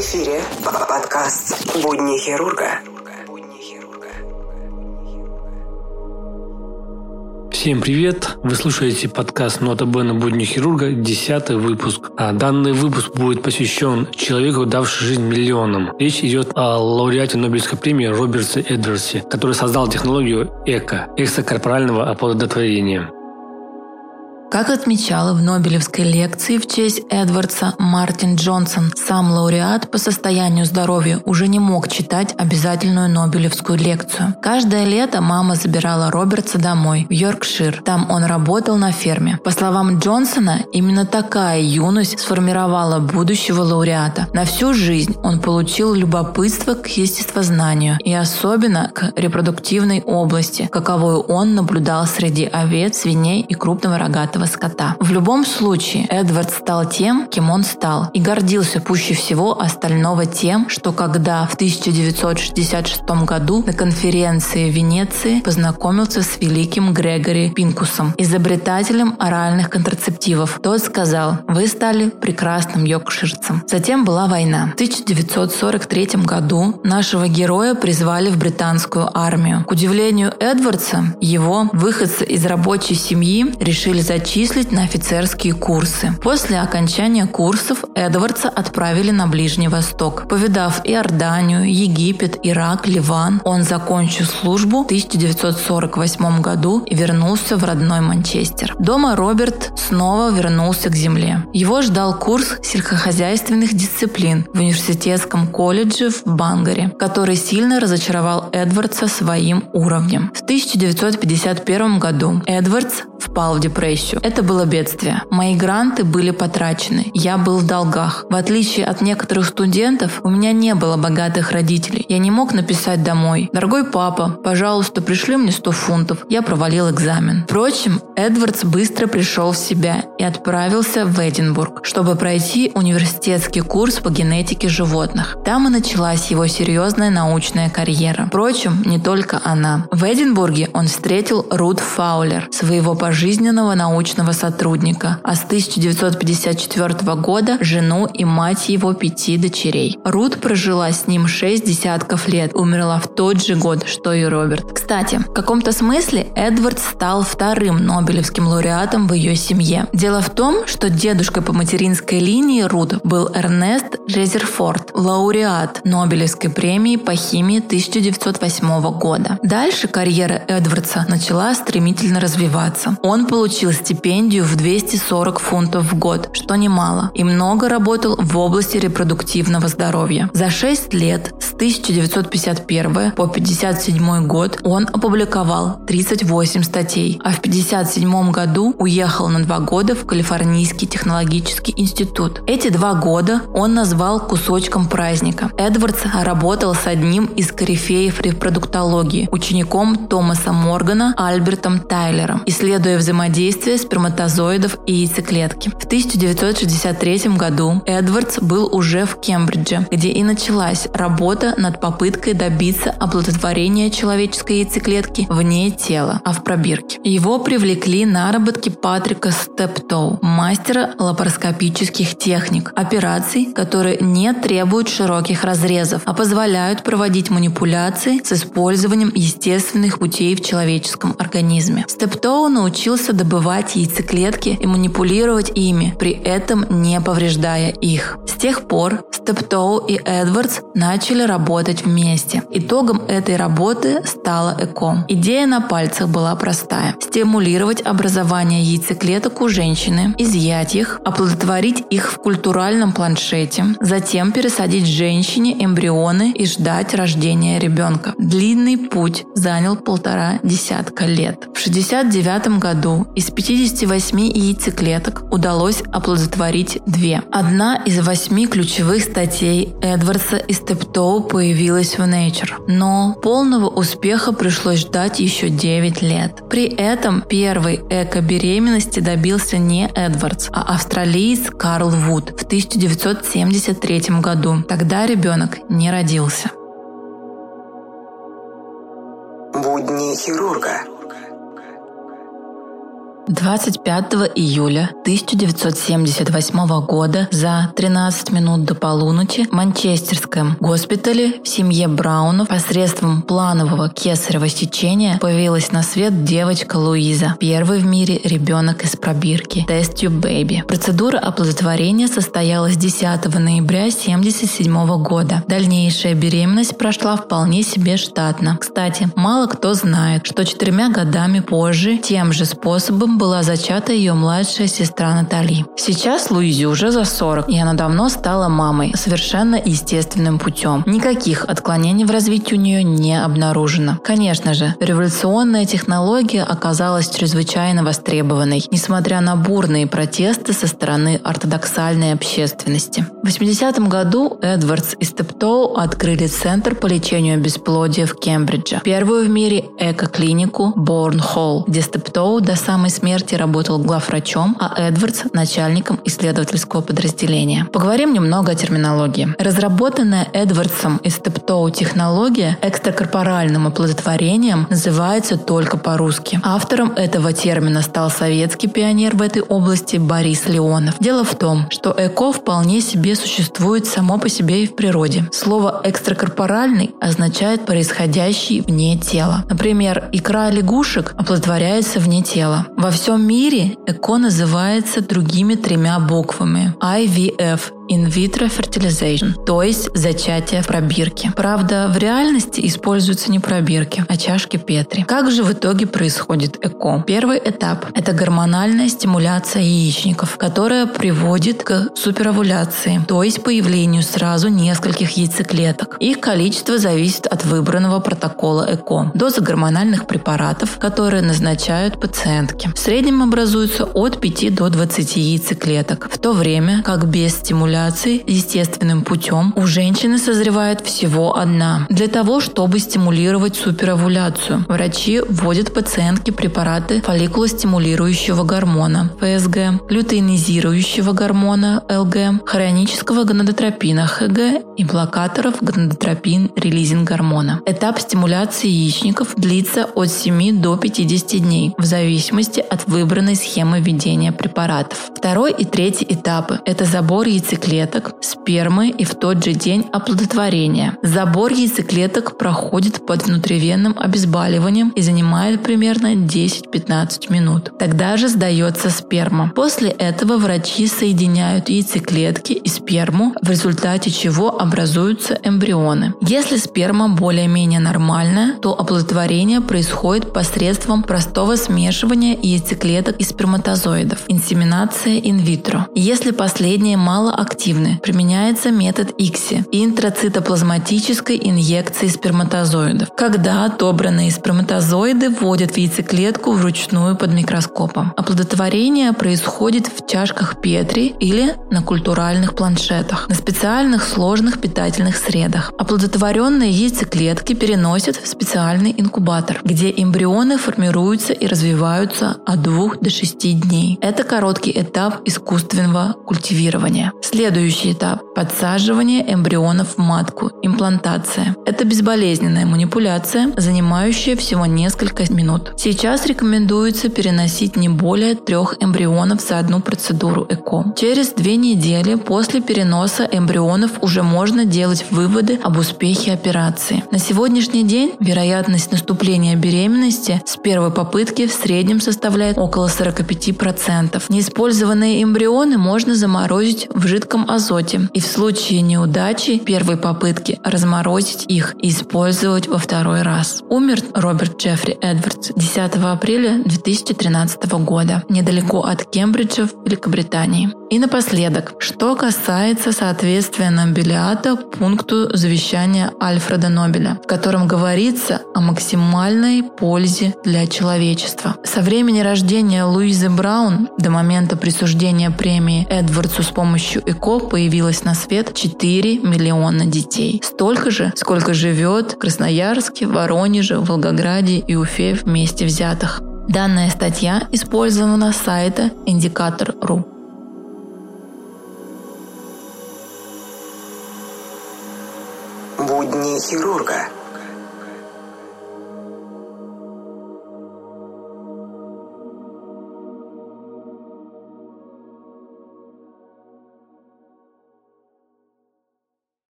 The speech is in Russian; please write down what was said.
эфире подкаст «Будни хирурга». Всем привет! Вы слушаете подкаст «Нота Бена Будни хирурга», десятый выпуск. А данный выпуск будет посвящен человеку, давшему жизнь миллионам. Речь идет о лауреате Нобелевской премии Роберте Эдвардсе, который создал технологию ЭКО – экстракорпорального оплодотворения. Как отмечала в Нобелевской лекции в честь Эдвардса Мартин Джонсон, сам лауреат по состоянию здоровья уже не мог читать обязательную Нобелевскую лекцию. Каждое лето мама забирала Робертса домой, в Йоркшир. Там он работал на ферме. По словам Джонсона, именно такая юность сформировала будущего лауреата. На всю жизнь он получил любопытство к естествознанию и особенно к репродуктивной области, каковую он наблюдал среди овец, свиней и крупного рогатого этого скота. В любом случае, Эдвард стал тем, кем он стал, и гордился пуще всего остального тем, что когда в 1966 году на конференции в Венеции познакомился с великим Грегори Пинкусом, изобретателем оральных контрацептивов. Тот сказал, вы стали прекрасным йоркширцем. Затем была война. В 1943 году нашего героя призвали в британскую армию. К удивлению Эдвардса, его, выходцы из рабочей семьи, решили зачислить зачислить на офицерские курсы. После окончания курсов Эдвардса отправили на Ближний Восток. Повидав Иорданию, Египет, Ирак, Ливан, он закончил службу в 1948 году и вернулся в родной Манчестер. Дома Роберт снова вернулся к земле. Его ждал курс сельскохозяйственных дисциплин в университетском колледже в Бангаре, который сильно разочаровал Эдвардса своим уровнем. В 1951 году Эдвардс впал в депрессию. Это было бедствие. Мои гранты были потрачены. Я был в долгах. В отличие от некоторых студентов, у меня не было богатых родителей. Я не мог написать домой. Дорогой папа, пожалуйста, пришли мне 100 фунтов. Я провалил экзамен. Впрочем, Эдвардс быстро пришел в себя и отправился в Эдинбург, чтобы пройти университетский курс по генетике животных. Там и началась его серьезная научная карьера. Впрочем, не только она. В Эдинбурге он встретил Рут Фаулер, своего пожизненного научного научного сотрудника, а с 1954 года жену и мать его пяти дочерей. Рут прожила с ним шесть десятков лет, умерла в тот же год, что и Роберт. Кстати, в каком-то смысле Эдвард стал вторым Нобелевским лауреатом в ее семье. Дело в том, что дедушкой по материнской линии Рут был Эрнест Резерфорд, лауреат Нобелевской премии по химии 1908 года. Дальше карьера Эдвардса начала стремительно развиваться. Он получил стипендию стипендию в 240 фунтов в год, что немало, и много работал в области репродуктивного здоровья. За 6 лет 1951 по 1957 год он опубликовал 38 статей, а в 1957 году уехал на два года в Калифорнийский технологический институт. Эти два года он назвал кусочком праздника. Эдвардс работал с одним из корифеев репродуктологии, учеником Томаса Моргана Альбертом Тайлером, исследуя взаимодействие сперматозоидов и яйцеклетки. В 1963 году Эдвардс был уже в Кембридже, где и началась работа над попыткой добиться оплодотворения человеческой яйцеклетки вне тела, а в пробирке. Его привлекли наработки Патрика Стептоу, мастера лапароскопических техник, операций, которые не требуют широких разрезов, а позволяют проводить манипуляции с использованием естественных путей в человеческом организме. Стептоу научился добывать яйцеклетки и манипулировать ими, при этом не повреждая их. С тех пор Стептоу и Эдвардс начали работать вместе. Итогом этой работы стала ЭКО. Идея на пальцах была простая. Стимулировать образование яйцеклеток у женщины, изъять их, оплодотворить их в культуральном планшете, затем пересадить женщине эмбрионы и ждать рождения ребенка. Длинный путь занял полтора десятка лет. В 1969 году из 50 58 яйцеклеток удалось оплодотворить две. Одна из восьми ключевых статей Эдвардса и Стептоу появилась в Nature, но полного успеха пришлось ждать еще 9 лет. При этом первой эко-беременности добился не Эдвардс, а австралиец Карл Вуд в 1973 году. Тогда ребенок не родился. Будни хирурга 25 июля 1978 года за 13 минут до полуночи в Манчестерском госпитале в семье Браунов посредством планового кесарево сечения появилась на свет девочка Луиза, первый в мире ребенок из пробирки Test Tube Baby. Процедура оплодотворения состоялась 10 ноября 1977 года. Дальнейшая беременность прошла вполне себе штатно. Кстати, мало кто знает, что четырьмя годами позже тем же способом была зачата ее младшая сестра Натали. Сейчас Луизе уже за 40, и она давно стала мамой, совершенно естественным путем. Никаких отклонений в развитии у нее не обнаружено. Конечно же, революционная технология оказалась чрезвычайно востребованной, несмотря на бурные протесты со стороны ортодоксальной общественности. В 80-м году Эдвардс и Стептоу открыли Центр по лечению бесплодия в Кембридже, первую в мире эко-клинику Борн Холл, где Стептоу до самой смерти работал главврачом, а Эдвардс – начальником исследовательского подразделения. Поговорим немного о терминологии. Разработанная Эдвардсом и Стептоу технология экстракорпоральным оплодотворением называется только по-русски. Автором этого термина стал советский пионер в этой области Борис Леонов. Дело в том, что ЭКО вполне себе существует само по себе и в природе. Слово «экстракорпоральный» означает происходящий вне тела. Например, икра лягушек оплодотворяется вне тела. Во всем мире ЭКО называется другими тремя буквами – IVF in vitro fertilization, то есть зачатие в пробирке. Правда, в реальности используются не пробирки, а чашки Петри. Как же в итоге происходит ЭКО? Первый этап – это гормональная стимуляция яичников, которая приводит к суперовуляции, то есть появлению сразу нескольких яйцеклеток. Их количество зависит от выбранного протокола ЭКО. Доза гормональных препаратов, которые назначают пациентки. В среднем образуется от 5 до 20 яйцеклеток, в то время как без стимуляции овуляции естественным путем у женщины созревает всего одна. Для того, чтобы стимулировать суперовуляцию, врачи вводят пациентке препараты фолликулостимулирующего гормона ФСГ, лютеинизирующего гормона ЛГ, хронического гонадотропина ХГ и блокаторов гонадотропин-релизинг гормона. Этап стимуляции яичников длится от 7 до 50 дней в зависимости от выбранной схемы введения препаратов. Второй и третий этапы – это забор яйцеклеток яйцеклеток, спермы и в тот же день оплодотворения. Забор яйцеклеток проходит под внутривенным обезболиванием и занимает примерно 10-15 минут. Тогда же сдается сперма. После этого врачи соединяют яйцеклетки и сперму, в результате чего образуются эмбрионы. Если сперма более-менее нормальная, то оплодотворение происходит посредством простого смешивания яйцеклеток и сперматозоидов, инсеминация инвитро. Если последние мало активны. Применяется метод ИКСИ – интрацитоплазматической инъекции сперматозоидов, когда отобранные сперматозоиды вводят в яйцеклетку вручную под микроскопом. Оплодотворение происходит в чашках Петри или на культуральных планшетах, на специальных сложных питательных средах. Оплодотворенные яйцеклетки переносят в специальный инкубатор, где эмбрионы формируются и развиваются от 2 до 6 дней. Это короткий этап искусственного культивирования. След Следующий этап – подсаживание эмбрионов в матку, имплантация. Это безболезненная манипуляция, занимающая всего несколько минут. Сейчас рекомендуется переносить не более трех эмбрионов за одну процедуру ЭКО. Через две недели после переноса эмбрионов уже можно делать выводы об успехе операции. На сегодняшний день вероятность наступления беременности с первой попытки в среднем составляет около 45%. Неиспользованные эмбрионы можно заморозить в жидком жидком азоте и в случае неудачи первой попытки разморозить их и использовать во второй раз. Умер Роберт Джеффри Эдвардс 10 апреля 2013 года недалеко от Кембриджа в Великобритании. И напоследок, что касается соответствия Нобелиата пункту завещания Альфреда Нобеля, в котором говорится о максимальной пользе для человечества. Со времени рождения Луизы Браун до момента присуждения премии Эдвардсу с помощью ЭКО появилось на свет 4 миллиона детей. Столько же, сколько живет в Красноярске, Воронеже, Волгограде и Уфе вместе взятых. Данная статья использована с сайта Индикатор.ру. Будни хирурга.